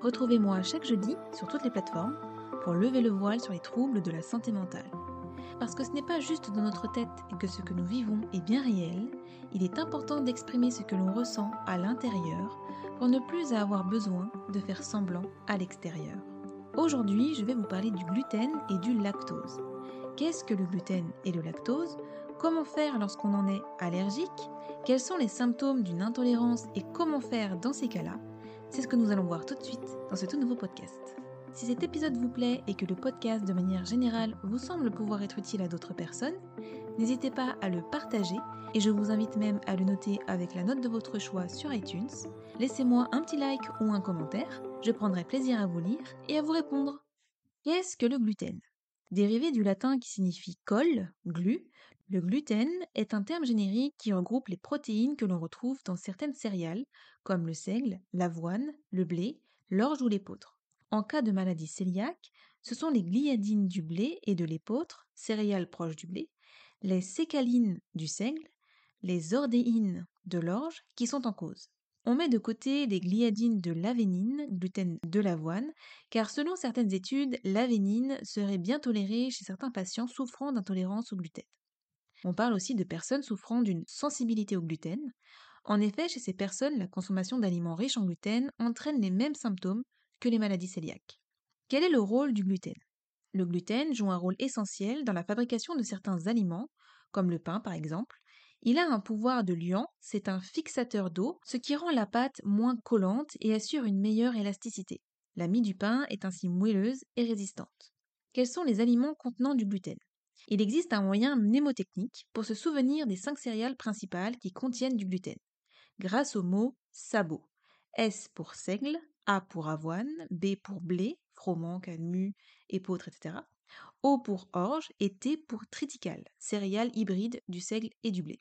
Retrouvez-moi chaque jeudi sur toutes les plateformes pour lever le voile sur les troubles de la santé mentale. Parce que ce n'est pas juste dans notre tête que ce que nous vivons est bien réel, il est important d'exprimer ce que l'on ressent à l'intérieur pour ne plus avoir besoin de faire semblant à l'extérieur. Aujourd'hui, je vais vous parler du gluten et du lactose. Qu'est-ce que le gluten et le lactose? Comment faire lorsqu'on en est allergique? Quels sont les symptômes d'une intolérance et comment faire dans ces cas-là? C'est ce que nous allons voir tout de suite dans ce tout nouveau podcast. Si cet épisode vous plaît et que le podcast de manière générale vous semble pouvoir être utile à d'autres personnes, n'hésitez pas à le partager et je vous invite même à le noter avec la note de votre choix sur iTunes. Laissez-moi un petit like ou un commentaire, je prendrai plaisir à vous lire et à vous répondre. Qu'est-ce que le gluten? Dérivé du latin qui signifie colle, glu, le gluten est un terme générique qui regroupe les protéines que l'on retrouve dans certaines céréales, comme le seigle, l'avoine, le blé, l'orge ou l'épeautre. En cas de maladie cœliaque, ce sont les gliadines du blé et de l'épeautre, céréales proches du blé, les sécalines du seigle, les ordéines de l'orge qui sont en cause. On met de côté les gliadines de l'avénine, gluten de l'avoine, car selon certaines études, l'avénine serait bien tolérée chez certains patients souffrant d'intolérance au gluten. On parle aussi de personnes souffrant d'une sensibilité au gluten. En effet, chez ces personnes, la consommation d'aliments riches en gluten entraîne les mêmes symptômes que les maladies cœliaques. Quel est le rôle du gluten? Le gluten joue un rôle essentiel dans la fabrication de certains aliments, comme le pain par exemple, il a un pouvoir de liant, c'est un fixateur d'eau, ce qui rend la pâte moins collante et assure une meilleure élasticité. La mie du pain est ainsi moelleuse et résistante. Quels sont les aliments contenant du gluten? Il existe un moyen mnémotechnique pour se souvenir des cinq céréales principales qui contiennent du gluten. Grâce au mot sabot. S pour seigle, A pour avoine, B pour blé, froment, calmu, épeautre, etc. O pour orge et T pour triticale, céréales hybrides du seigle et du blé.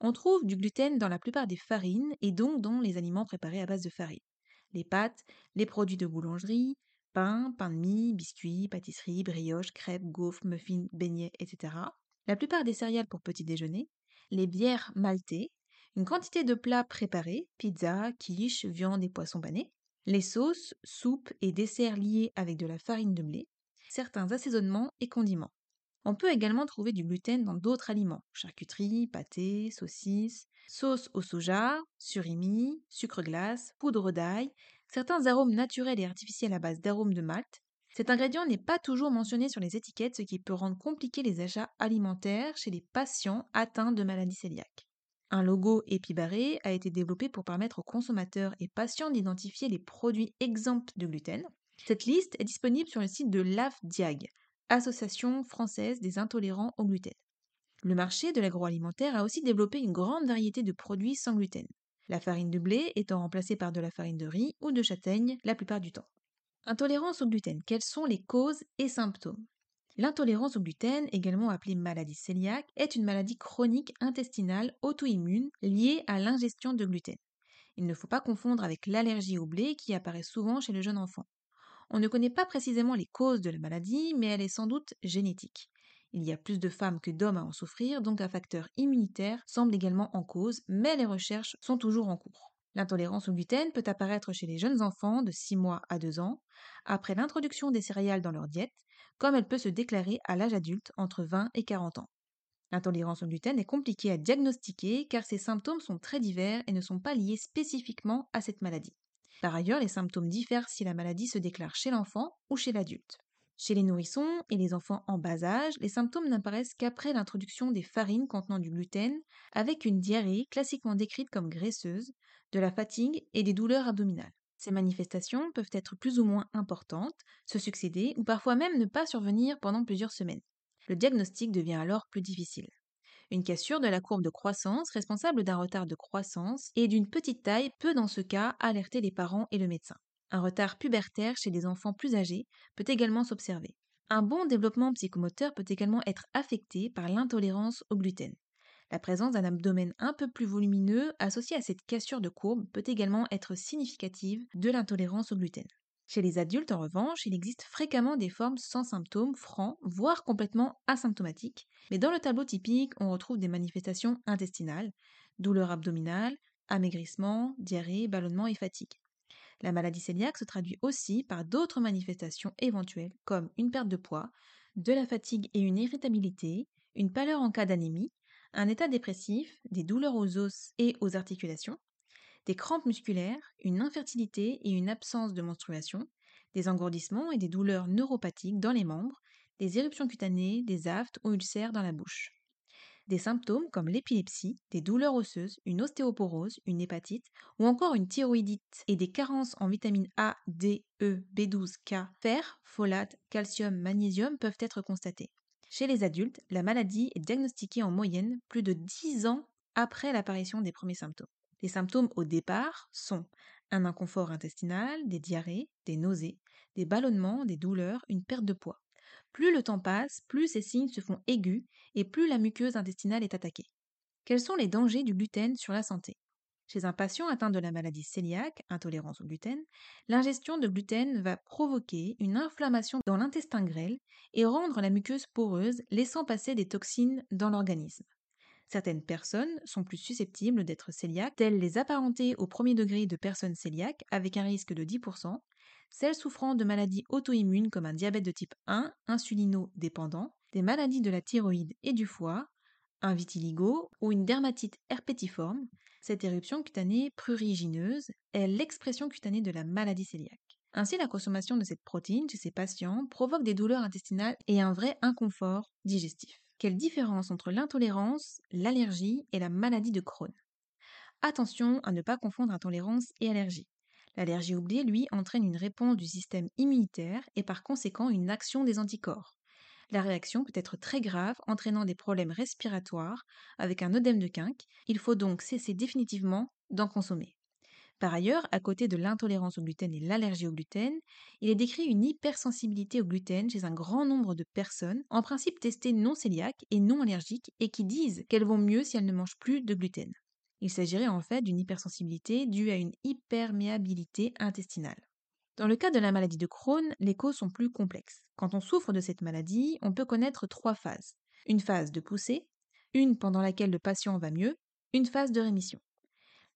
On trouve du gluten dans la plupart des farines et donc dans les aliments préparés à base de farine. Les pâtes, les produits de boulangerie, pain, pain de mie, biscuits, pâtisseries, brioches, crêpes, gaufres, muffins, beignets, etc. La plupart des céréales pour petit déjeuner, les bières maltées, une quantité de plats préparés, pizza, quiche, viande et poissons panés, les sauces, soupes et desserts liés avec de la farine de blé, certains assaisonnements et condiments. On peut également trouver du gluten dans d'autres aliments, charcuterie, pâté, saucisses, sauce au soja, surimi, sucre glace, poudre d'ail, certains arômes naturels et artificiels à base d'arômes de malt. Cet ingrédient n'est pas toujours mentionné sur les étiquettes, ce qui peut rendre compliqué les achats alimentaires chez les patients atteints de maladies cœliaques. Un logo épibarré a été développé pour permettre aux consommateurs et patients d'identifier les produits exempts de gluten. Cette liste est disponible sur le site de l'AFDIAG, Association française des intolérants au gluten. Le marché de l'agroalimentaire a aussi développé une grande variété de produits sans gluten, la farine de blé étant remplacée par de la farine de riz ou de châtaigne la plupart du temps. Intolérance au gluten, quelles sont les causes et symptômes? L'intolérance au gluten, également appelée maladie cœliaque, est une maladie chronique intestinale auto-immune liée à l'ingestion de gluten. Il ne faut pas confondre avec l'allergie au blé qui apparaît souvent chez le jeune enfant. On ne connaît pas précisément les causes de la maladie, mais elle est sans doute génétique. Il y a plus de femmes que d'hommes à en souffrir, donc un facteur immunitaire semble également en cause, mais les recherches sont toujours en cours. L'intolérance au gluten peut apparaître chez les jeunes enfants de 6 mois à 2 ans, après l'introduction des céréales dans leur diète, comme elle peut se déclarer à l'âge adulte entre 20 et 40 ans. L'intolérance au gluten est compliquée à diagnostiquer car ses symptômes sont très divers et ne sont pas liés spécifiquement à cette maladie. Par ailleurs, les symptômes diffèrent si la maladie se déclare chez l'enfant ou chez l'adulte. Chez les nourrissons et les enfants en bas âge, les symptômes n'apparaissent qu'après l'introduction des farines contenant du gluten, avec une diarrhée classiquement décrite comme graisseuse, de la fatigue et des douleurs abdominales. Ces manifestations peuvent être plus ou moins importantes, se succéder ou parfois même ne pas survenir pendant plusieurs semaines. Le diagnostic devient alors plus difficile une cassure de la courbe de croissance responsable d'un retard de croissance et d'une petite taille peut dans ce cas alerter les parents et le médecin. Un retard pubertaire chez les enfants plus âgés peut également s'observer. Un bon développement psychomoteur peut également être affecté par l'intolérance au gluten. La présence d'un abdomen un peu plus volumineux associé à cette cassure de courbe peut également être significative de l'intolérance au gluten. Chez les adultes, en revanche, il existe fréquemment des formes sans symptômes, francs, voire complètement asymptomatiques, mais dans le tableau typique, on retrouve des manifestations intestinales, douleurs abdominales, amaigrissement, diarrhée, ballonnement et fatigue. La maladie cœliaque se traduit aussi par d'autres manifestations éventuelles comme une perte de poids, de la fatigue et une irritabilité, une pâleur en cas d'anémie, un état dépressif, des douleurs aux os et aux articulations, des crampes musculaires, une infertilité et une absence de menstruation, des engourdissements et des douleurs neuropathiques dans les membres, des éruptions cutanées, des aftes ou ulcères dans la bouche. Des symptômes comme l'épilepsie, des douleurs osseuses, une ostéoporose, une hépatite ou encore une thyroïdite et des carences en vitamines A, D, E, B12, K, fer, folate, calcium, magnésium peuvent être constatés. Chez les adultes, la maladie est diagnostiquée en moyenne plus de 10 ans après l'apparition des premiers symptômes. Les symptômes au départ sont un inconfort intestinal, des diarrhées, des nausées, des ballonnements, des douleurs, une perte de poids. Plus le temps passe, plus ces signes se font aigus et plus la muqueuse intestinale est attaquée. Quels sont les dangers du gluten sur la santé? Chez un patient atteint de la maladie cœliaque, intolérance au gluten, l'ingestion de gluten va provoquer une inflammation dans l'intestin grêle et rendre la muqueuse poreuse, laissant passer des toxines dans l'organisme. Certaines personnes sont plus susceptibles d'être cœliaques, telles les apparentées au premier degré de personnes cœliaques avec un risque de 10%, celles souffrant de maladies auto-immunes comme un diabète de type 1, insulino-dépendant, des maladies de la thyroïde et du foie, un vitiligo ou une dermatite herpétiforme, cette éruption cutanée prurigineuse est l'expression cutanée de la maladie cœliaque. Ainsi, la consommation de cette protéine chez ces patients provoque des douleurs intestinales et un vrai inconfort digestif. Quelle différence entre l'intolérance, l'allergie et la maladie de Crohn? Attention à ne pas confondre intolérance et allergie. L'allergie oubliée, lui, entraîne une réponse du système immunitaire et par conséquent une action des anticorps. La réaction peut être très grave, entraînant des problèmes respiratoires avec un œdème de quinque. Il faut donc cesser définitivement d'en consommer. Par ailleurs, à côté de l'intolérance au gluten et l'allergie au gluten, il est décrit une hypersensibilité au gluten chez un grand nombre de personnes, en principe testées non cœliaques et non allergiques, et qui disent qu'elles vont mieux si elles ne mangent plus de gluten. Il s'agirait en fait d'une hypersensibilité due à une hyperméabilité intestinale. Dans le cas de la maladie de Crohn, les causes sont plus complexes. Quand on souffre de cette maladie, on peut connaître trois phases. Une phase de poussée, une pendant laquelle le patient va mieux, une phase de rémission.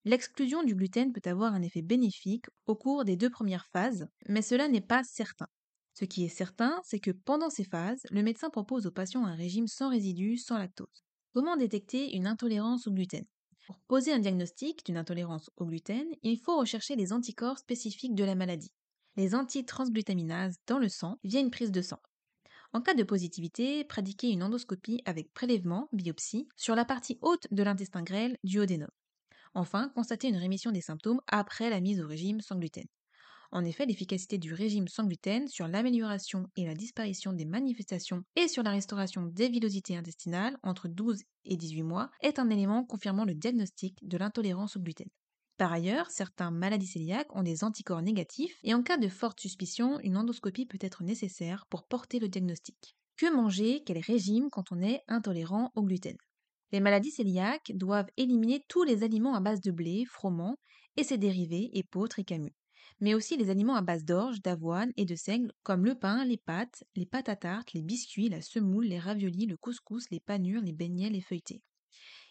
L'exclusion du gluten peut avoir un effet bénéfique au cours des deux premières phases, mais cela n'est pas certain. Ce qui est certain, c'est que pendant ces phases, le médecin propose aux patients un régime sans résidus, sans lactose. Comment détecter une intolérance au gluten? Pour poser un diagnostic d'une intolérance au gluten, il faut rechercher les anticorps spécifiques de la maladie, les antitransglutaminases dans le sang via une prise de sang. En cas de positivité, pratiquer une endoscopie avec prélèvement, biopsie, sur la partie haute de l'intestin grêle du duodénum. Enfin, constater une rémission des symptômes après la mise au régime sans gluten. En effet, l'efficacité du régime sans gluten sur l'amélioration et la disparition des manifestations et sur la restauration des villosités intestinales entre 12 et 18 mois est un élément confirmant le diagnostic de l'intolérance au gluten. Par ailleurs, certains maladies cœliaques ont des anticorps négatifs et en cas de forte suspicion, une endoscopie peut être nécessaire pour porter le diagnostic. Que manger? Quel régime quand on est intolérant au gluten? Les maladies cœliaques doivent éliminer tous les aliments à base de blé, froment et ses dérivés, épeautres et camus, mais aussi les aliments à base d'orge, d'avoine et de seigle, comme le pain, les pâtes, les pâtes à tarte, les biscuits, la semoule, les raviolis, le couscous, les panures, les beignets, les feuilletés.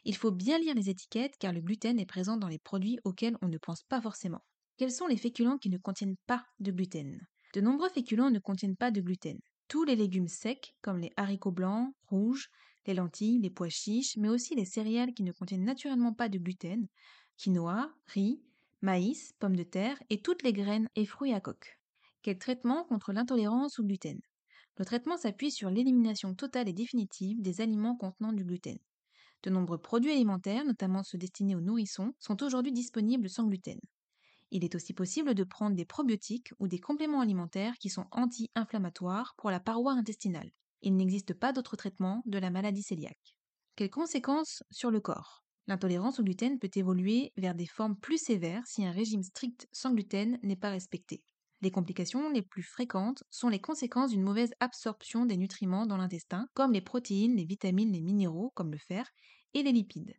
Il faut bien lire les étiquettes car le gluten est présent dans les produits auxquels on ne pense pas forcément. Quels sont les féculents qui ne contiennent pas de gluten? De nombreux féculents ne contiennent pas de gluten. Tous les légumes secs, comme les haricots blancs, rouges, les lentilles, les pois chiches, mais aussi les céréales qui ne contiennent naturellement pas de gluten, quinoa, riz, maïs, pommes de terre et toutes les graines et fruits à coque. Quel traitement contre l'intolérance au gluten? Le traitement s'appuie sur l'élimination totale et définitive des aliments contenant du gluten. De nombreux produits alimentaires, notamment ceux destinés aux nourrissons, sont aujourd'hui disponibles sans gluten. Il est aussi possible de prendre des probiotiques ou des compléments alimentaires qui sont anti-inflammatoires pour la paroi intestinale. Il n'existe pas d'autre traitement de la maladie cœliaque. Quelles conséquences sur le corps? L'intolérance au gluten peut évoluer vers des formes plus sévères si un régime strict sans gluten n'est pas respecté. Les complications les plus fréquentes sont les conséquences d'une mauvaise absorption des nutriments dans l'intestin, comme les protéines, les vitamines, les minéraux, comme le fer, et les lipides.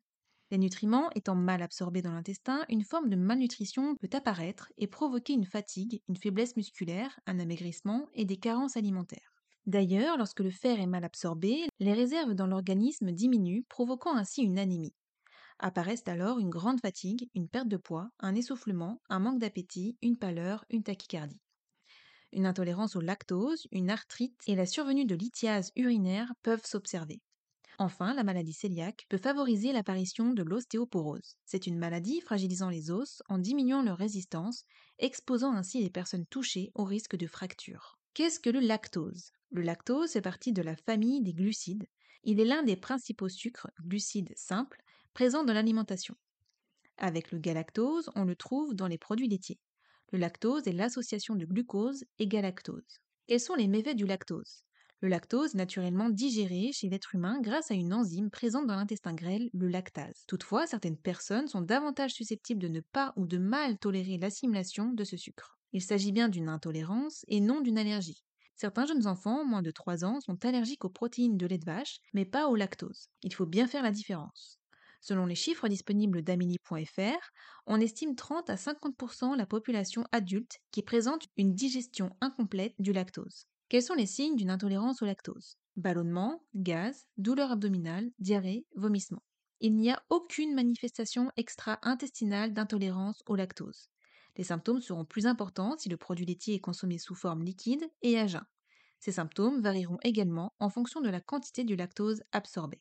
Les nutriments étant mal absorbés dans l'intestin, une forme de malnutrition peut apparaître et provoquer une fatigue, une faiblesse musculaire, un amaigrissement et des carences alimentaires. D'ailleurs, lorsque le fer est mal absorbé, les réserves dans l'organisme diminuent, provoquant ainsi une anémie. Apparaissent alors une grande fatigue, une perte de poids, un essoufflement, un manque d'appétit, une pâleur, une tachycardie. Une intolérance au lactose, une arthrite et la survenue de lithiase urinaire peuvent s'observer. Enfin, la maladie cœliaque peut favoriser l'apparition de l'ostéoporose. C'est une maladie fragilisant les os en diminuant leur résistance, exposant ainsi les personnes touchées au risque de fracture. Qu'est-ce que le lactose? Le lactose fait partie de la famille des glucides. Il est l'un des principaux sucres, glucides simples, présents dans l'alimentation. Avec le galactose, on le trouve dans les produits laitiers. Le lactose est l'association de glucose et galactose. Quels sont les méfaits du lactose? Le lactose naturellement digéré chez l'être humain grâce à une enzyme présente dans l'intestin grêle, le lactase. Toutefois, certaines personnes sont davantage susceptibles de ne pas ou de mal tolérer l'assimilation de ce sucre. Il s'agit bien d'une intolérance et non d'une allergie. Certains jeunes enfants, moins de 3 ans, sont allergiques aux protéines de lait de vache, mais pas au lactose. Il faut bien faire la différence. Selon les chiffres disponibles d'Amélie.fr, on estime 30 à 50% la population adulte qui présente une digestion incomplète du lactose. Quels sont les signes d'une intolérance au lactose? Ballonnement, gaz, douleur abdominale, diarrhée, vomissement. Il n'y a aucune manifestation extra-intestinale d'intolérance au lactose. Les symptômes seront plus importants si le produit laitier est consommé sous forme liquide et à jeun. Ces symptômes varieront également en fonction de la quantité du lactose absorbé.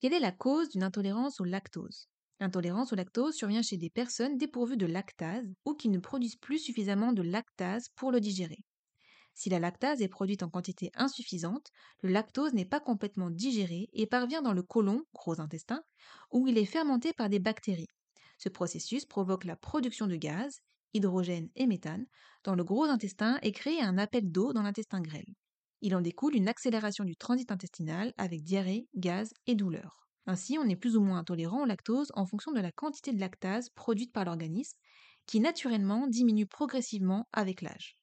Quelle est la cause d'une intolérance au lactose? L'intolérance au lactose survient chez des personnes dépourvues de lactase ou qui ne produisent plus suffisamment de lactase pour le digérer. Si la lactase est produite en quantité insuffisante, le lactose n'est pas complètement digéré et parvient dans le côlon, gros intestin, où il est fermenté par des bactéries. Ce processus provoque la production de gaz, hydrogène et méthane, dans le gros intestin et crée un appel d'eau dans l'intestin grêle. Il en découle une accélération du transit intestinal avec diarrhée, gaz et douleur. Ainsi, on est plus ou moins intolérant au lactose en fonction de la quantité de lactase produite par l'organisme, qui naturellement diminue progressivement avec l'âge.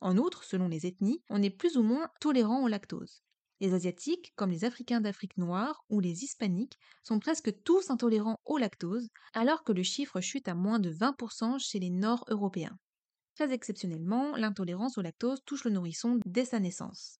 En outre, selon les ethnies, on est plus ou moins tolérant au lactose. Les Asiatiques, comme les Africains d'Afrique noire ou les Hispaniques, sont presque tous intolérants au lactose, alors que le chiffre chute à moins de 20% chez les Nord-Européens. Très exceptionnellement, l'intolérance au lactose touche le nourrisson dès sa naissance.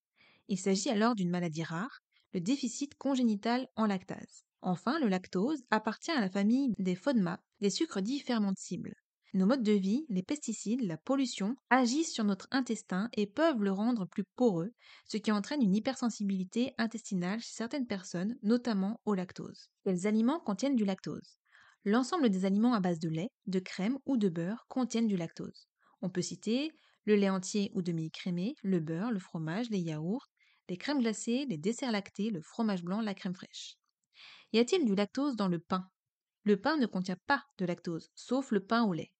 Il s'agit alors d'une maladie rare, le déficit congénital en lactase. Enfin, le lactose appartient à la famille des FODMAP, les sucres dits fermentibles. Nos modes de vie, les pesticides, la pollution agissent sur notre intestin et peuvent le rendre plus poreux, ce qui entraîne une hypersensibilité intestinale chez certaines personnes, notamment au lactose. Quels aliments contiennent du lactose L'ensemble des aliments à base de lait, de crème ou de beurre contiennent du lactose. On peut citer le lait entier ou demi-écrémé, le beurre, le fromage, les yaourts, les crèmes glacées, les desserts lactés, le fromage blanc, la crème fraîche. Y a-t-il du lactose dans le pain? Le pain ne contient pas de lactose, sauf le pain au lait.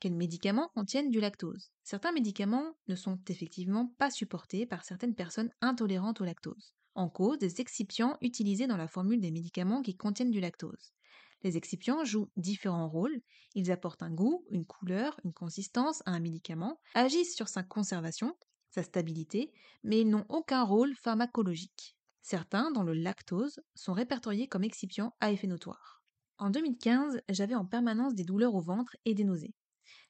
Quels médicaments contiennent du lactose Certains médicaments ne sont effectivement pas supportés par certaines personnes intolérantes au lactose. En cause, des excipients utilisés dans la formule des médicaments qui contiennent du lactose. Les excipients jouent différents rôles. Ils apportent un goût, une couleur, une consistance à un médicament, agissent sur sa conservation, sa stabilité, mais ils n'ont aucun rôle pharmacologique. Certains, dont le lactose, sont répertoriés comme excipients à effet notoire. En 2015, j'avais en permanence des douleurs au ventre et des nausées.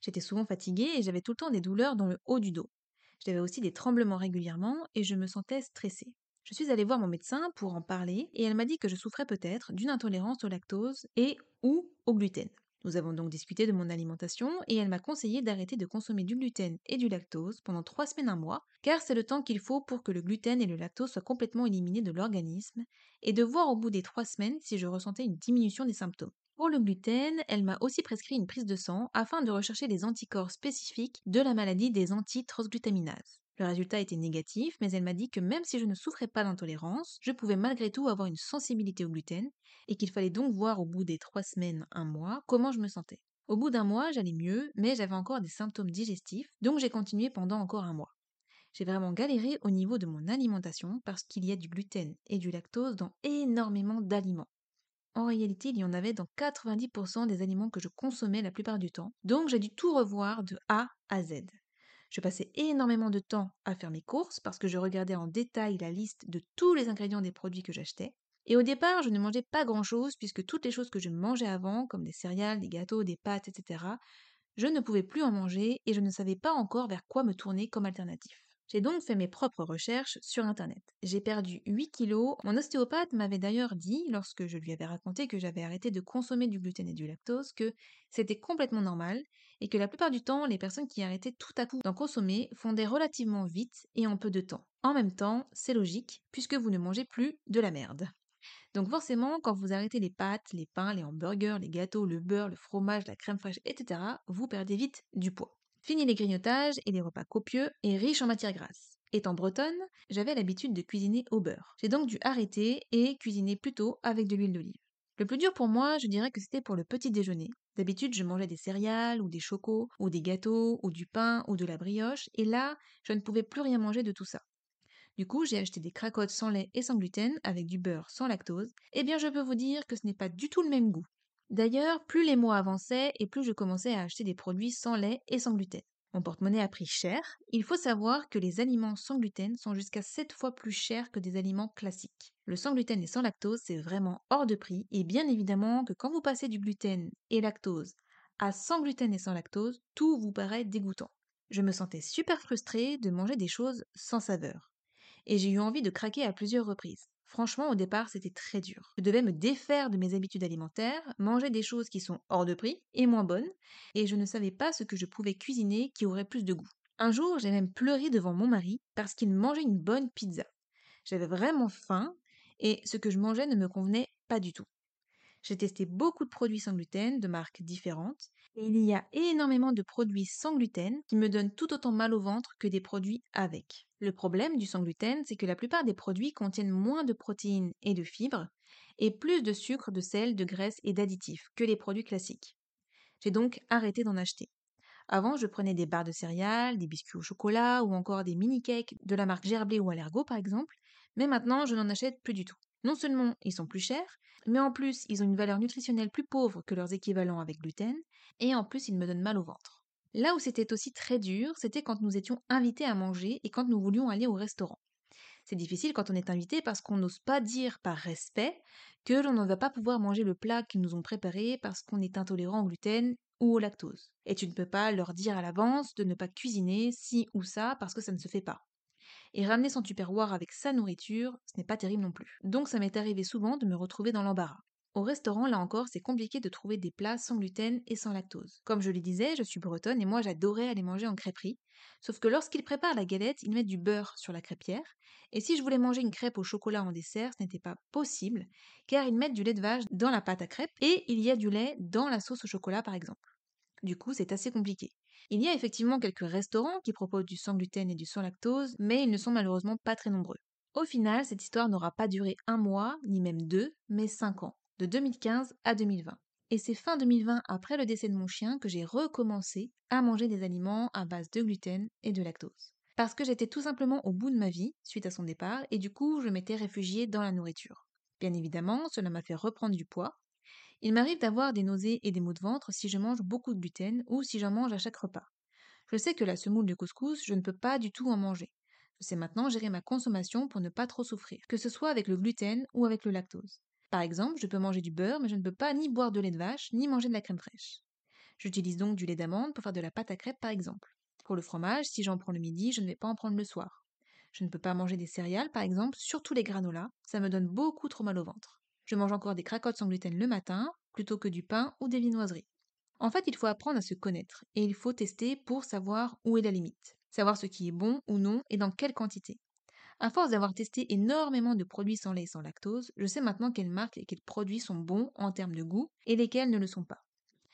J'étais souvent fatiguée et j'avais tout le temps des douleurs dans le haut du dos. J'avais aussi des tremblements régulièrement et je me sentais stressée. Je suis allée voir mon médecin pour en parler et elle m'a dit que je souffrais peut-être d'une intolérance au lactose et ou au gluten. Nous avons donc discuté de mon alimentation et elle m'a conseillé d'arrêter de consommer du gluten et du lactose pendant trois semaines un mois, car c'est le temps qu'il faut pour que le gluten et le lactose soient complètement éliminés de l'organisme, et de voir au bout des trois semaines si je ressentais une diminution des symptômes. Pour le gluten, elle m'a aussi prescrit une prise de sang afin de rechercher les anticorps spécifiques de la maladie des antitransglutaminases. Le résultat était négatif, mais elle m'a dit que même si je ne souffrais pas d'intolérance, je pouvais malgré tout avoir une sensibilité au gluten et qu'il fallait donc voir au bout des trois semaines, un mois, comment je me sentais. Au bout d'un mois, j'allais mieux, mais j'avais encore des symptômes digestifs, donc j'ai continué pendant encore un mois. J'ai vraiment galéré au niveau de mon alimentation parce qu'il y a du gluten et du lactose dans énormément d'aliments. En réalité, il y en avait dans 90% des aliments que je consommais la plupart du temps. Donc j'ai dû tout revoir de A à Z. Je passais énormément de temps à faire mes courses parce que je regardais en détail la liste de tous les ingrédients des produits que j'achetais. Et au départ, je ne mangeais pas grand-chose puisque toutes les choses que je mangeais avant, comme des céréales, des gâteaux, des pâtes, etc., je ne pouvais plus en manger et je ne savais pas encore vers quoi me tourner comme alternatif. J'ai donc fait mes propres recherches sur Internet. J'ai perdu 8 kilos. Mon ostéopathe m'avait d'ailleurs dit, lorsque je lui avais raconté que j'avais arrêté de consommer du gluten et du lactose, que c'était complètement normal et que la plupart du temps, les personnes qui arrêtaient tout à coup d'en consommer fondaient relativement vite et en peu de temps. En même temps, c'est logique, puisque vous ne mangez plus de la merde. Donc forcément, quand vous arrêtez les pâtes, les pains, les hamburgers, les gâteaux, le beurre, le fromage, la crème fraîche, etc., vous perdez vite du poids. Fini les grignotages et les repas copieux et riches en matières grasses. Étant bretonne, j'avais l'habitude de cuisiner au beurre. J'ai donc dû arrêter et cuisiner plutôt avec de l'huile d'olive. Le plus dur pour moi, je dirais que c'était pour le petit déjeuner. D'habitude, je mangeais des céréales ou des chocos ou des gâteaux ou du pain ou de la brioche et là, je ne pouvais plus rien manger de tout ça. Du coup, j'ai acheté des cracottes sans lait et sans gluten avec du beurre sans lactose. Eh bien, je peux vous dire que ce n'est pas du tout le même goût. D'ailleurs, plus les mois avançaient et plus je commençais à acheter des produits sans lait et sans gluten. Mon porte-monnaie a pris cher. Il faut savoir que les aliments sans gluten sont jusqu'à 7 fois plus chers que des aliments classiques. Le sans gluten et sans lactose, c'est vraiment hors de prix. Et bien évidemment que quand vous passez du gluten et lactose à sans gluten et sans lactose, tout vous paraît dégoûtant. Je me sentais super frustrée de manger des choses sans saveur. Et j'ai eu envie de craquer à plusieurs reprises. Franchement, au départ, c'était très dur. Je devais me défaire de mes habitudes alimentaires, manger des choses qui sont hors de prix et moins bonnes, et je ne savais pas ce que je pouvais cuisiner qui aurait plus de goût. Un jour, j'ai même pleuré devant mon mari parce qu'il mangeait une bonne pizza. J'avais vraiment faim, et ce que je mangeais ne me convenait pas du tout. J'ai testé beaucoup de produits sans gluten de marques différentes et il y a énormément de produits sans gluten qui me donnent tout autant mal au ventre que des produits avec. Le problème du sans gluten, c'est que la plupart des produits contiennent moins de protéines et de fibres et plus de sucre, de sel, de graisse et d'additifs que les produits classiques. J'ai donc arrêté d'en acheter. Avant, je prenais des barres de céréales, des biscuits au chocolat ou encore des mini-cakes de la marque Gerblé ou Allergo par exemple, mais maintenant je n'en achète plus du tout. Non seulement ils sont plus chers, mais en plus ils ont une valeur nutritionnelle plus pauvre que leurs équivalents avec gluten, et en plus ils me donnent mal au ventre. Là où c'était aussi très dur, c'était quand nous étions invités à manger et quand nous voulions aller au restaurant. C'est difficile quand on est invité parce qu'on n'ose pas dire par respect que l'on ne va pas pouvoir manger le plat qu'ils nous ont préparé parce qu'on est intolérant au gluten ou au lactose. Et tu ne peux pas leur dire à l'avance de ne pas cuisiner ci ou ça parce que ça ne se fait pas et ramener son tupperware avec sa nourriture, ce n'est pas terrible non plus. Donc ça m'est arrivé souvent de me retrouver dans l'embarras. Au restaurant, là encore, c'est compliqué de trouver des plats sans gluten et sans lactose. Comme je le disais, je suis bretonne et moi j'adorais aller manger en crêperie. Sauf que lorsqu'ils préparent la galette, ils mettent du beurre sur la crêpière. Et si je voulais manger une crêpe au chocolat en dessert, ce n'était pas possible, car ils mettent du lait de vache dans la pâte à crêpes et il y a du lait dans la sauce au chocolat par exemple. Du coup, c'est assez compliqué. Il y a effectivement quelques restaurants qui proposent du sans gluten et du sans lactose, mais ils ne sont malheureusement pas très nombreux. Au final, cette histoire n'aura pas duré un mois, ni même deux, mais cinq ans, de 2015 à 2020. Et c'est fin 2020, après le décès de mon chien, que j'ai recommencé à manger des aliments à base de gluten et de lactose. Parce que j'étais tout simplement au bout de ma vie, suite à son départ, et du coup, je m'étais réfugiée dans la nourriture. Bien évidemment, cela m'a fait reprendre du poids, il m'arrive d'avoir des nausées et des maux de ventre si je mange beaucoup de gluten ou si j'en mange à chaque repas. Je sais que la semoule de couscous, je ne peux pas du tout en manger. Je sais maintenant gérer ma consommation pour ne pas trop souffrir, que ce soit avec le gluten ou avec le lactose. Par exemple, je peux manger du beurre, mais je ne peux pas ni boire de lait de vache, ni manger de la crème fraîche. J'utilise donc du lait d'amande pour faire de la pâte à crêpes, par exemple. Pour le fromage, si j'en prends le midi, je ne vais pas en prendre le soir. Je ne peux pas manger des céréales, par exemple, surtout les granolas, ça me donne beaucoup trop mal au ventre. Je mange encore des cracottes sans gluten le matin, plutôt que du pain ou des viennoiseries. En fait, il faut apprendre à se connaître, et il faut tester pour savoir où est la limite, savoir ce qui est bon ou non et dans quelle quantité. À force d'avoir testé énormément de produits sans lait et sans lactose, je sais maintenant quelles marques et quels produits sont bons en termes de goût et lesquels ne le sont pas.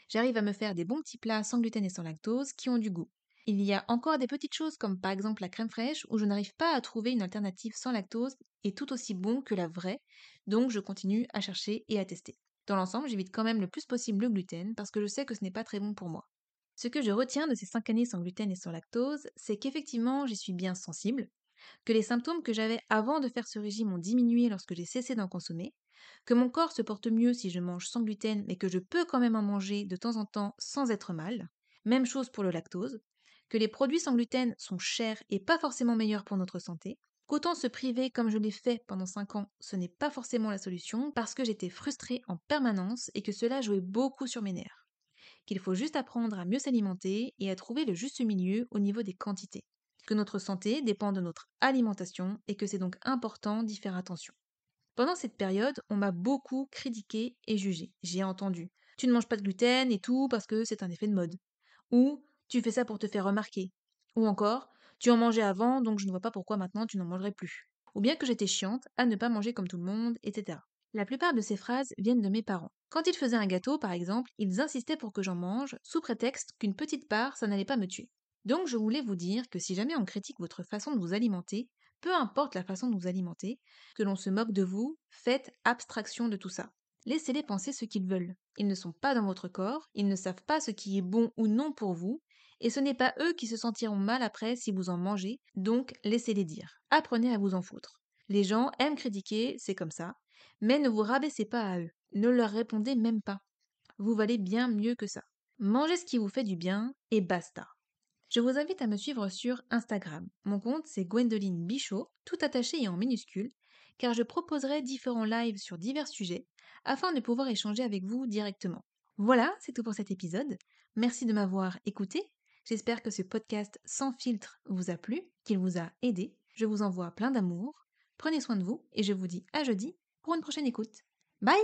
J'arrive à me faire des bons petits plats sans gluten et sans lactose qui ont du goût. Il y a encore des petites choses comme par exemple la crème fraîche où je n'arrive pas à trouver une alternative sans lactose et tout aussi bon que la vraie, donc je continue à chercher et à tester. Dans l'ensemble, j'évite quand même le plus possible le gluten parce que je sais que ce n'est pas très bon pour moi. Ce que je retiens de ces 5 années sans gluten et sans lactose, c'est qu'effectivement j'y suis bien sensible. Que les symptômes que j'avais avant de faire ce régime ont diminué lorsque j'ai cessé d'en consommer, que mon corps se porte mieux si je mange sans gluten mais que je peux quand même en manger de temps en temps sans être mal, même chose pour le lactose, que les produits sans gluten sont chers et pas forcément meilleurs pour notre santé, qu'autant se priver comme je l'ai fait pendant 5 ans, ce n'est pas forcément la solution parce que j'étais frustrée en permanence et que cela jouait beaucoup sur mes nerfs. Qu'il faut juste apprendre à mieux s'alimenter et à trouver le juste milieu au niveau des quantités. Que notre santé dépend de notre alimentation et que c'est donc important d'y faire attention. Pendant cette période, on m'a beaucoup critiqué et jugé. J'ai entendu Tu ne manges pas de gluten et tout parce que c'est un effet de mode. Ou Tu fais ça pour te faire remarquer. Ou encore tu en mangeais avant, donc je ne vois pas pourquoi maintenant tu n'en mangerais plus. Ou bien que j'étais chiante à ne pas manger comme tout le monde, etc. La plupart de ces phrases viennent de mes parents. Quand ils faisaient un gâteau, par exemple, ils insistaient pour que j'en mange, sous prétexte qu'une petite part, ça n'allait pas me tuer. Donc je voulais vous dire que si jamais on critique votre façon de vous alimenter, peu importe la façon de vous alimenter, que l'on se moque de vous, faites abstraction de tout ça. Laissez-les penser ce qu'ils veulent. Ils ne sont pas dans votre corps, ils ne savent pas ce qui est bon ou non pour vous, et ce n'est pas eux qui se sentiront mal après si vous en mangez, donc laissez-les dire. Apprenez à vous en foutre. Les gens aiment critiquer, c'est comme ça, mais ne vous rabaissez pas à eux, ne leur répondez même pas. Vous valez bien mieux que ça. Mangez ce qui vous fait du bien et basta. Je vous invite à me suivre sur Instagram. Mon compte c'est Gwendoline Bichot, tout attaché et en minuscule, car je proposerai différents lives sur divers sujets afin de pouvoir échanger avec vous directement. Voilà, c'est tout pour cet épisode. Merci de m'avoir écouté J'espère que ce podcast sans filtre vous a plu, qu'il vous a aidé. Je vous envoie plein d'amour. Prenez soin de vous et je vous dis à jeudi pour une prochaine écoute. Bye